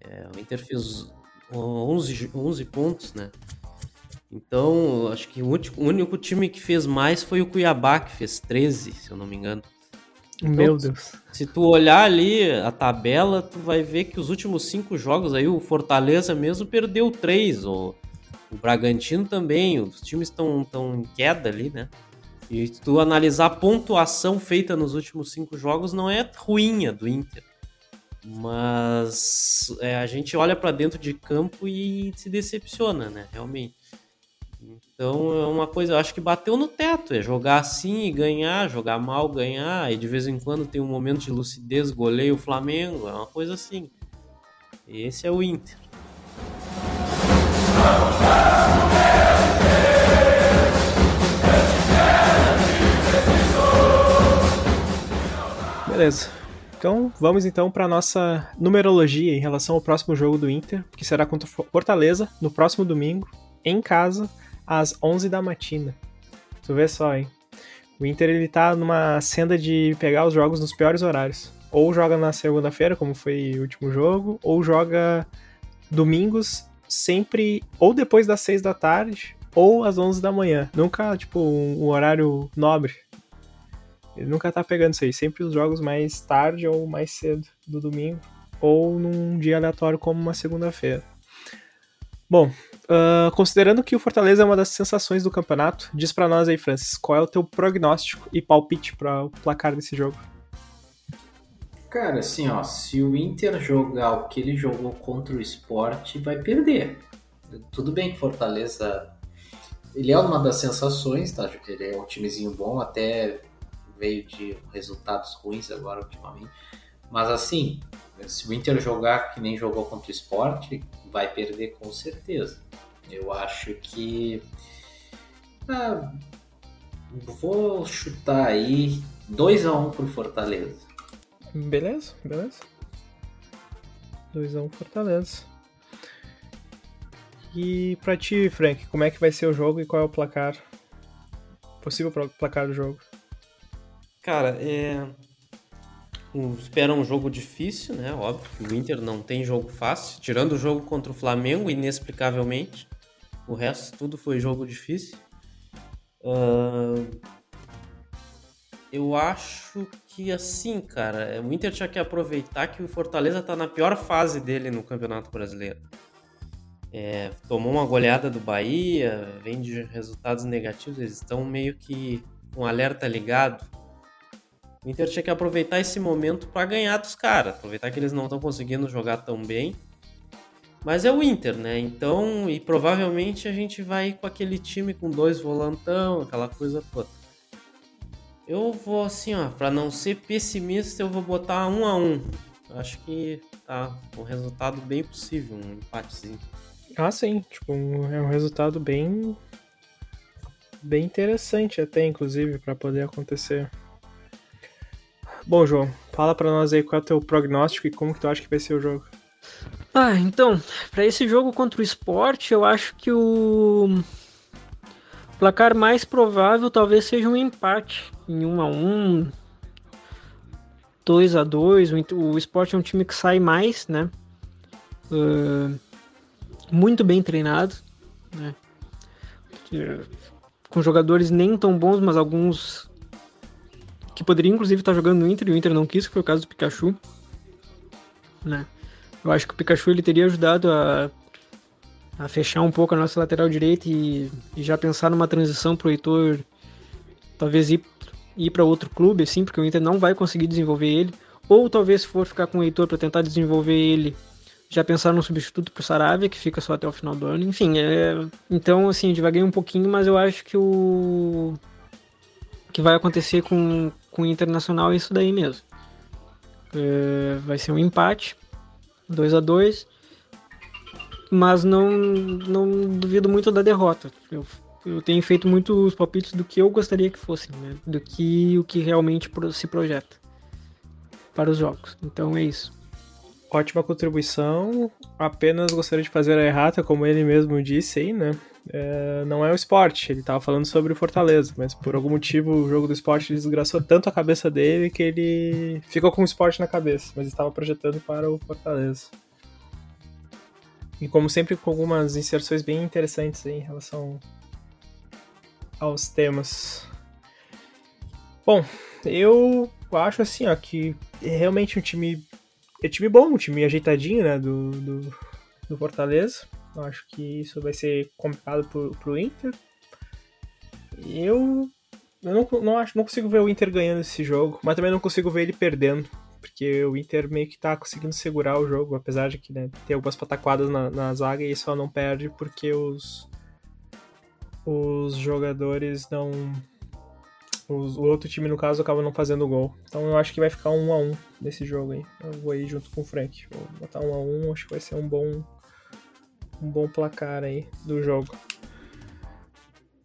É, o Inter fez 11, 11 pontos, né? Então, acho que o único, o único time que fez mais foi o Cuiabá, que fez 13, se eu não me engano. Então, Meu Deus. Se tu olhar ali a tabela, tu vai ver que os últimos cinco jogos aí, o Fortaleza mesmo perdeu três, o, o Bragantino também, os times estão em queda ali, né? E se tu analisar a pontuação feita nos últimos cinco jogos, não é ruim a do Inter. Mas é, a gente olha para dentro de campo e se decepciona, né? Realmente. Então é uma coisa, eu acho que bateu no teto, é jogar assim e ganhar, jogar mal, ganhar, e de vez em quando tem um momento de lucidez, goleio o Flamengo, é uma coisa assim. Esse é o Inter. Beleza. Então vamos então para nossa numerologia em relação ao próximo jogo do Inter, que será contra Fortaleza no próximo domingo, em casa, às 11 da matina. Tu vê só, hein? O Inter ele tá numa senda de pegar os jogos nos piores horários. Ou joga na segunda-feira, como foi o último jogo, ou joga domingos sempre ou depois das 6 da tarde ou às 11 da manhã. Nunca, tipo, um horário nobre. Ele nunca tá pegando isso aí. Sempre os jogos mais tarde ou mais cedo do domingo. Ou num dia aleatório como uma segunda-feira. Bom, uh, considerando que o Fortaleza é uma das sensações do campeonato, diz para nós aí, Francis, qual é o teu prognóstico e palpite para o placar desse jogo? Cara, assim, ó, se o Inter jogar o que ele jogou contra o Sport, vai perder. Tudo bem que Fortaleza ele é uma das sensações, tá? Ele é um timezinho bom, até veio de resultados ruins agora ultimamente. Mas assim, se o Inter jogar que nem jogou contra o Sport, vai perder com certeza. Eu acho que. Ah, vou chutar aí 2x1 um pro Fortaleza. Beleza, beleza. 2x1 um Fortaleza. E pra ti, Frank, como é que vai ser o jogo e qual é o placar? Possível placar do jogo? Cara, é. Espera um jogo difícil, né? Óbvio o Inter não tem jogo fácil, tirando o jogo contra o Flamengo, inexplicavelmente. O resto tudo foi jogo difícil. Uh... Eu acho que assim, cara, o Inter tinha que aproveitar que o Fortaleza tá na pior fase dele no Campeonato Brasileiro. É, tomou uma goleada do Bahia, vem de resultados negativos, eles estão meio que com alerta ligado o Inter tinha que aproveitar esse momento para ganhar dos caras, aproveitar que eles não estão conseguindo jogar tão bem. Mas é o Inter, né? Então, e provavelmente a gente vai com aquele time com dois volantão, aquela coisa toda. Eu vou assim, ó, para não ser pessimista, eu vou botar um a um. Acho que tá um resultado bem possível, um empatezinho. Ah, sim, tipo, é um resultado bem bem interessante até inclusive para poder acontecer. Bom, João, fala para nós aí qual é o teu prognóstico e como que tu acha que vai ser o jogo. Ah, então, para esse jogo contra o esporte, eu acho que o placar mais provável talvez seja um empate em 1 a 1 2 a 2 O esporte é um time que sai mais, né? Uh, muito bem treinado, né? Com jogadores nem tão bons, mas alguns que poderia inclusive estar jogando no Inter e o Inter não quis, que foi o caso do Pikachu. Né? Eu acho que o Pikachu ele teria ajudado a, a fechar um pouco a nossa lateral direita e, e já pensar numa transição pro Heitor talvez ir, ir para outro clube, assim, porque o Inter não vai conseguir desenvolver ele. Ou talvez se for ficar com o Heitor para tentar desenvolver ele, já pensar num substituto pro Saravia, que fica só até o final do ano. Enfim, é... então, assim, devaguei um pouquinho, mas eu acho que o que vai acontecer com, com o Internacional é isso daí mesmo. É, vai ser um empate, 2 a 2 mas não, não duvido muito da derrota. Eu, eu tenho feito muitos palpites do que eu gostaria que fossem, né? do que o que realmente se projeta para os jogos. Então é isso. Ótima contribuição. Apenas gostaria de fazer a errata, como ele mesmo disse aí, né? É, não é o esporte, ele tava falando sobre o Fortaleza, mas por algum motivo o jogo do esporte desgraçou tanto a cabeça dele que ele ficou com o esporte na cabeça, mas estava projetando para o Fortaleza. E como sempre, com algumas inserções bem interessantes em relação aos temas. Bom, eu acho assim, ó, que é realmente um time. É time bom, um time ajeitadinho, né? Do, do, do Fortaleza. Eu acho que isso vai ser complicado pro, Inter. Eu. Eu não, não, acho, não consigo ver o Inter ganhando esse jogo, mas também não consigo ver ele perdendo porque o Inter meio que tá conseguindo segurar o jogo, apesar de que né, tem algumas pataquadas na, na zaga e só não perde porque os, os jogadores não. Os, o outro time, no caso, acaba não fazendo gol. Então eu acho que vai ficar um a um nesse jogo aí. Eu vou aí junto com o Frank. Vou botar um a um, acho que vai ser um bom. Um bom placar aí do jogo.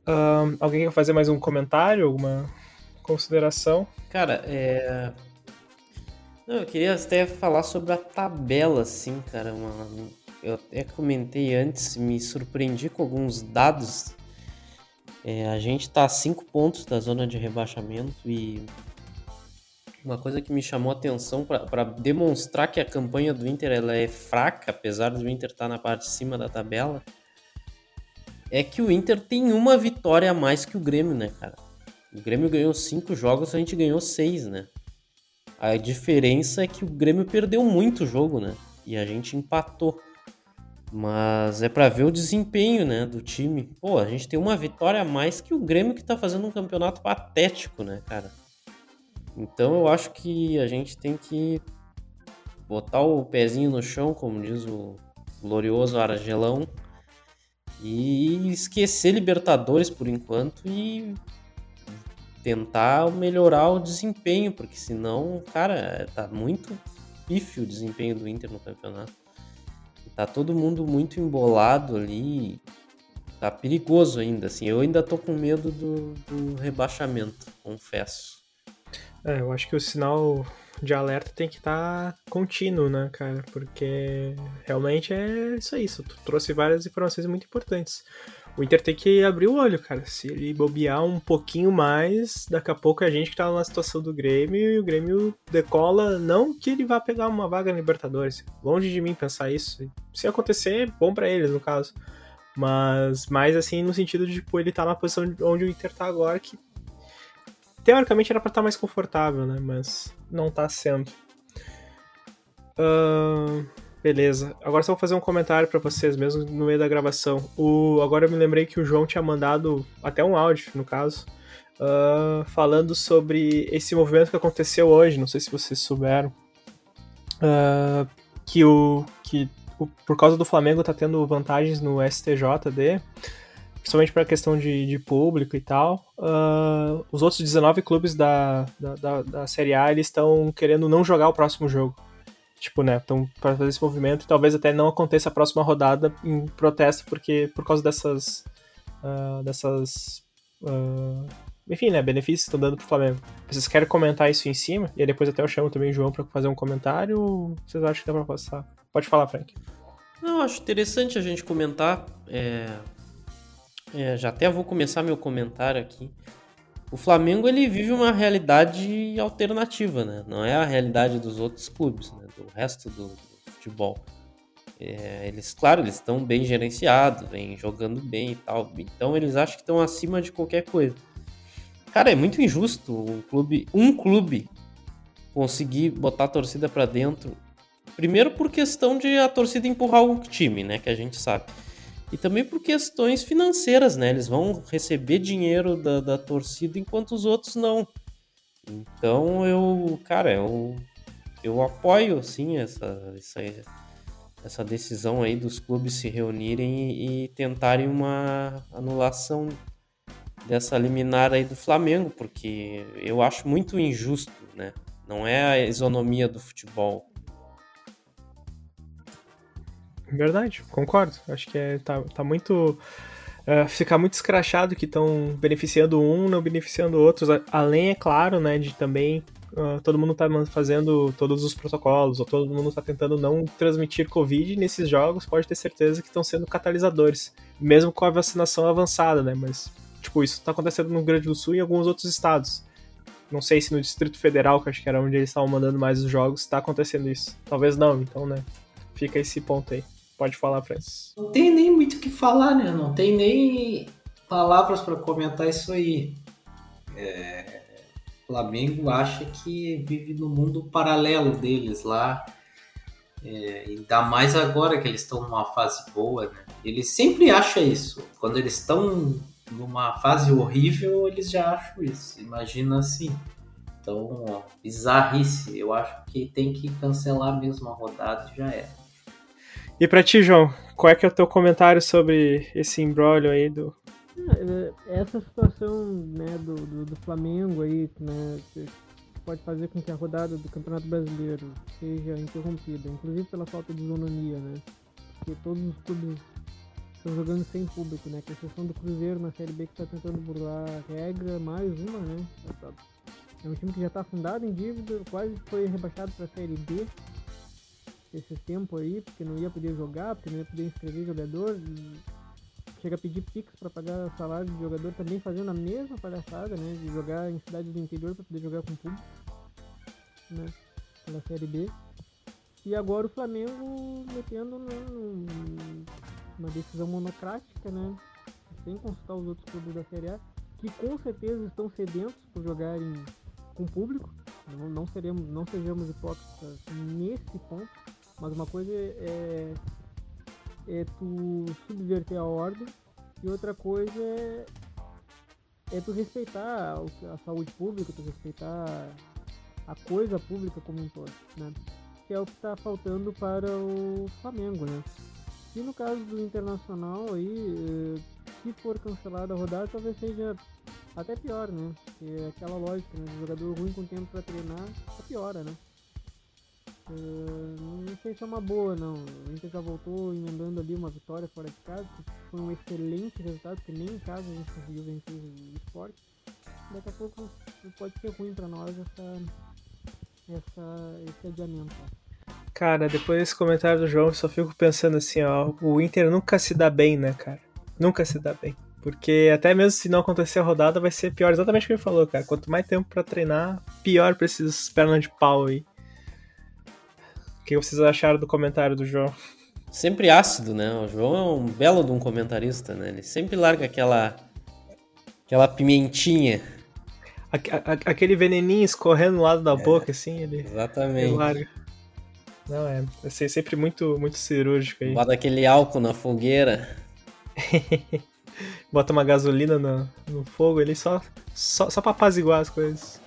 Um, alguém quer fazer mais um comentário? Alguma consideração? Cara, é, não, eu queria até falar sobre a tabela, assim, cara. Uma, eu até comentei antes, me surpreendi com alguns dados. É, a gente tá a 5 pontos da zona de rebaixamento e uma coisa que me chamou a atenção para demonstrar que a campanha do Inter ela é fraca, apesar do Inter estar tá na parte de cima da tabela, é que o Inter tem uma vitória a mais que o Grêmio, né, cara? O Grêmio ganhou cinco jogos, a gente ganhou seis, né? A diferença é que o Grêmio perdeu muito jogo, né? E a gente empatou. Mas é para ver o desempenho, né, do time. Pô, a gente tem uma vitória a mais que o Grêmio que tá fazendo um campeonato patético, né, cara? Então eu acho que a gente tem que botar o pezinho no chão, como diz o glorioso Argelão, e esquecer Libertadores por enquanto e tentar melhorar o desempenho, porque senão, cara, tá muito pífio o desempenho do Inter no campeonato. Tá todo mundo muito embolado ali. Tá perigoso ainda, assim. Eu ainda tô com medo do, do rebaixamento, confesso. É, eu acho que o sinal de alerta tem que estar tá contínuo, né, cara? Porque realmente é isso aí. Tu trouxe várias informações muito importantes o Inter tem que abrir o olho, cara. Se ele bobear um pouquinho mais, daqui a pouco a gente que tá na situação do Grêmio e o Grêmio decola. Não que ele vá pegar uma vaga na Libertadores. Longe de mim pensar isso. Se acontecer, bom para eles, no caso. Mas mais assim, no sentido de, tipo, ele tá na posição onde o Inter tá agora, que teoricamente era pra estar tá mais confortável, né? Mas não tá sendo. Uh... Beleza. Agora só vou fazer um comentário para vocês mesmo no meio da gravação. O, agora eu me lembrei que o João tinha mandado até um áudio, no caso, uh, falando sobre esse movimento que aconteceu hoje. Não sei se vocês souberam. Uh, que o. que o, por causa do Flamengo tá tendo vantagens no STJD, principalmente para a questão de, de, público e tal. Uh, os outros 19 clubes da, da, da, da Série A eles estão querendo não jogar o próximo jogo. Tipo, né, então para fazer esse movimento e talvez até não aconteça a próxima rodada em protesto porque por causa dessas uh, dessas uh, enfim, né, benefícios que estão dando pro Flamengo. Vocês querem comentar isso em cima? E aí depois até eu chamo também o João para fazer um comentário ou vocês acham que dá pra passar? Pode falar, Frank. Não, acho interessante a gente comentar. É... É, já até vou começar meu comentário aqui o Flamengo ele vive uma realidade alternativa, né? Não é a realidade dos outros clubes, né? Do resto do, do futebol. É, eles, claro, eles estão bem gerenciados, vêm jogando bem e tal. Então eles acham que estão acima de qualquer coisa. Cara, é muito injusto um clube, um clube conseguir botar a torcida para dentro. Primeiro por questão de a torcida empurrar o time, né? Que a gente sabe e também por questões financeiras, né? Eles vão receber dinheiro da, da torcida enquanto os outros não. Então eu, cara, eu, eu apoio sim essa, essa, essa decisão aí dos clubes se reunirem e, e tentarem uma anulação dessa liminar aí do Flamengo, porque eu acho muito injusto, né? Não é a isonomia do futebol. Verdade, concordo. Acho que é, tá, tá muito. Uh, fica muito escrachado que estão beneficiando um, não beneficiando outros. Além, é claro, né, de também uh, todo mundo tá fazendo todos os protocolos, ou todo mundo tá tentando não transmitir Covid nesses jogos, pode ter certeza que estão sendo catalisadores. Mesmo com a vacinação avançada, né? Mas, tipo, isso tá acontecendo no Rio Grande do Sul e em alguns outros estados. Não sei se no Distrito Federal, que acho que era onde eles estavam mandando mais os jogos, está acontecendo isso. Talvez não, então, né? Fica esse ponto aí. Pode falar, Francis. Não tem nem muito o que falar, né? Não tem nem palavras para comentar isso aí. É... Flamengo acha que vive no mundo paralelo deles lá. É... Ainda mais agora que eles estão numa fase boa, né? Eles sempre acham isso. Quando eles estão numa fase horrível, eles já acham isso. Imagina assim. Então, ó, bizarrice. Eu acho que tem que cancelar mesmo a rodada e já é. E pra ti, João, qual é que é o teu comentário sobre esse embrólio aí do. É, essa situação né, do, do, do Flamengo aí, né, pode fazer com que a rodada do Campeonato Brasileiro seja interrompida, inclusive pela falta de isonomia, né? Porque todos os clubes estão jogando sem público, né? Com exceção do Cruzeiro na Série B que está tentando burlar a regra, mais uma, né? É um time que já está fundado em dívida, quase foi rebaixado para a Série B esse tempo aí, porque não ia poder jogar, porque não ia poder inscrever jogador. Chega a pedir Pix para pagar salário de jogador, também fazendo a mesma palhaçada, né? De jogar em cidades do interior para poder jogar com público, né? Pela Série B. E agora o Flamengo metendo uma decisão monocrática, né? Sem consultar os outros clubes da Série A, que com certeza estão sedentos por jogarem com público. Não, não, seremos, não sejamos hipócritas nesse ponto. Mas uma coisa é, é tu subverter a ordem e outra coisa é, é tu respeitar a saúde pública, tu respeitar a coisa pública como um todo, né? Que é o que está faltando para o Flamengo, né? E no caso do Internacional aí, eh, se for cancelada a rodada, talvez seja até pior, né? Porque é aquela lógica, né? O jogador ruim com tempo para treinar, piora, né? Uh, não sei se é uma boa, não. O Inter já voltou emendando ali uma vitória fora de casa, que foi um excelente resultado, porque nem em casa a gente conseguiu vencer o esporte. Daqui a pouco pode ser ruim para nós essa, essa, esse adiamento. Cara, depois desse comentário do João, eu só fico pensando assim, ó, o Inter nunca se dá bem, né, cara? Nunca se dá bem. Porque até mesmo se não acontecer a rodada, vai ser pior. Exatamente o que ele falou, cara. Quanto mais tempo para treinar, pior pra esses pernas de pau aí. O que vocês acharam do comentário do João? Sempre ácido, né? O João é um belo de um comentarista, né? Ele sempre larga aquela aquela pimentinha. aquele veneninho escorrendo no lado da é, boca, assim, ele. Exatamente. Ele larga. Não, é, é sempre muito, muito cirúrgico aí. Bota aquele álcool na fogueira. <laughs> Bota uma gasolina no, no fogo ali só, só, só pra apaziguar as coisas.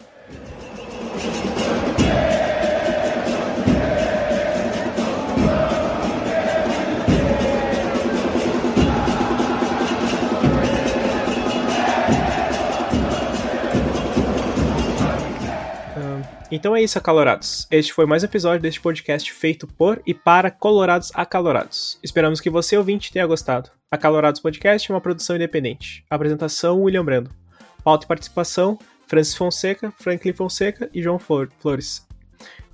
Então é isso, acalorados. Este foi mais um episódio deste podcast feito por e para colorados acalorados. Esperamos que você, ouvinte, tenha gostado. Acalorados Podcast é uma produção independente. Apresentação, William Brando. Pauta e participação, Francis Fonseca, Franklin Fonseca e João Flores.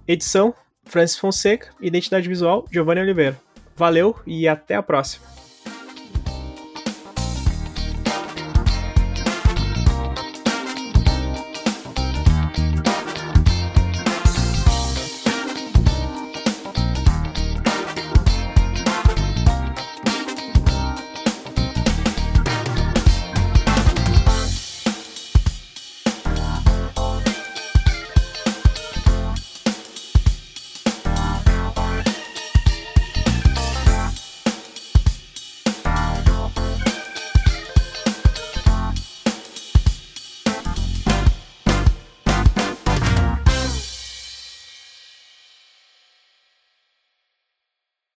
Edição, Francis Fonseca. Identidade visual, Giovanni Oliveira. Valeu e até a próxima.